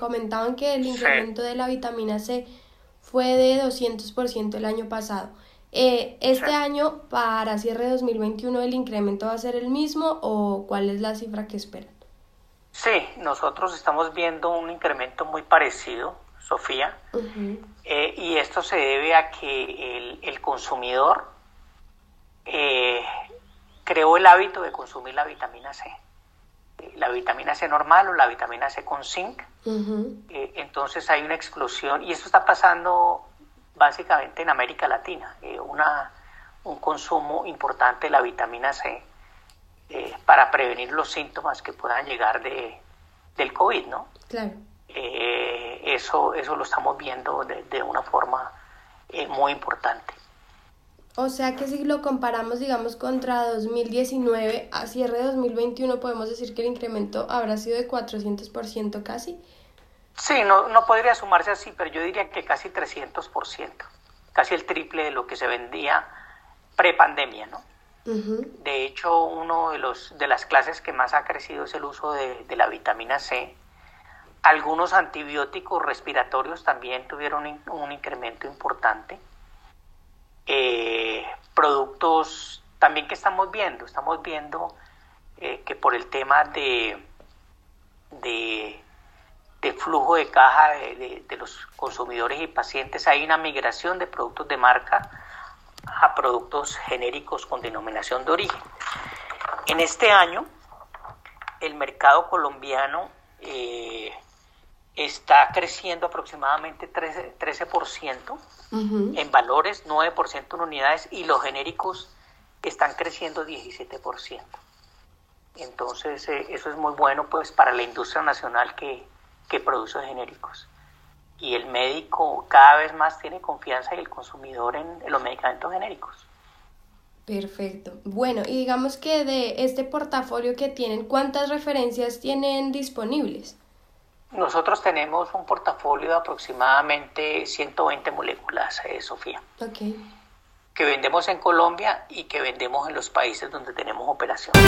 comentaban que el incremento de la vitamina C fue de 200% el año pasado. Eh, ¿Este año, para cierre de 2021, el incremento va a ser el mismo o cuál es la cifra que esperan? Sí, nosotros estamos viendo un incremento muy parecido, Sofía, eh, y esto se debe a que el, consumidor eh, creó el hábito de consumir la vitamina C. La vitamina C normal o la vitamina C con zinc. entonces hay una explosión y esto está pasando básicamente en América Latina, eh, una, un consumo importante de la vitamina C eh, para prevenir los síntomas que puedan llegar de, del COVID, ¿no? Claro. Eh, eso, eso lo estamos viendo de, de una forma muy importante. O sea que si lo comparamos, digamos, contra 2019 a cierre de 2021, podemos decir que el incremento habrá sido de 400% casi. Sí, no, no podría sumarse así, pero yo diría que casi 300%, casi el triple de lo que se vendía prepandemia, ¿no? De hecho, uno de los de las clases que más ha crecido es el uso de, la vitamina C. Algunos antibióticos respiratorios también tuvieron un, incremento importante. Eh, productos también que estamos viendo, estamos viendo eh, que por el tema de, de flujo de caja de, los consumidores y pacientes, hay una migración de productos de marca a productos genéricos con denominación de origen. En este año, el mercado colombiano eh, está creciendo aproximadamente 13%, 13% en valores, 9% en unidades y los genéricos están creciendo 17%. Entonces, eh, eso es muy bueno pues para la industria nacional que, que produce genéricos. Y el médico cada vez más tiene confianza y el consumidor en, los medicamentos genéricos. Perfecto. Bueno, y digamos que de este portafolio que tienen, ¿cuántas referencias tienen disponibles? Nosotros tenemos un portafolio de aproximadamente 120 moléculas, eh, Sofía. Ok. Que vendemos en Colombia y que vendemos en los países donde tenemos operaciones.